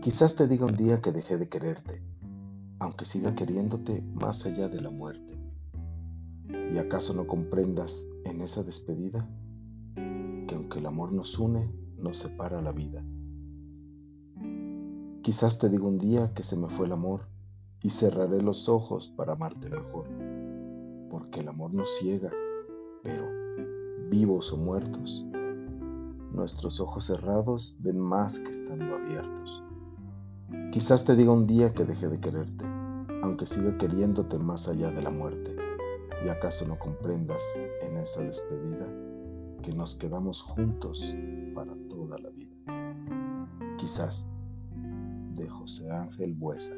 Quizás te diga un día que dejé de quererte, aunque siga queriéndote más allá de la muerte. ¿Y acaso no comprendas en esa despedida que aunque el amor nos une, nos separa la vida? Quizás te diga un día que se me fue el amor y cerraré los ojos para amarte mejor, porque el amor nos ciega, pero vivos o muertos, nuestros ojos cerrados ven más que estando abiertos. Quizás te diga un día que deje de quererte, aunque siga queriéndote más allá de la muerte. ¿Y acaso no comprendas en esa despedida que nos quedamos juntos para toda la vida? Quizás de José Ángel Buesa.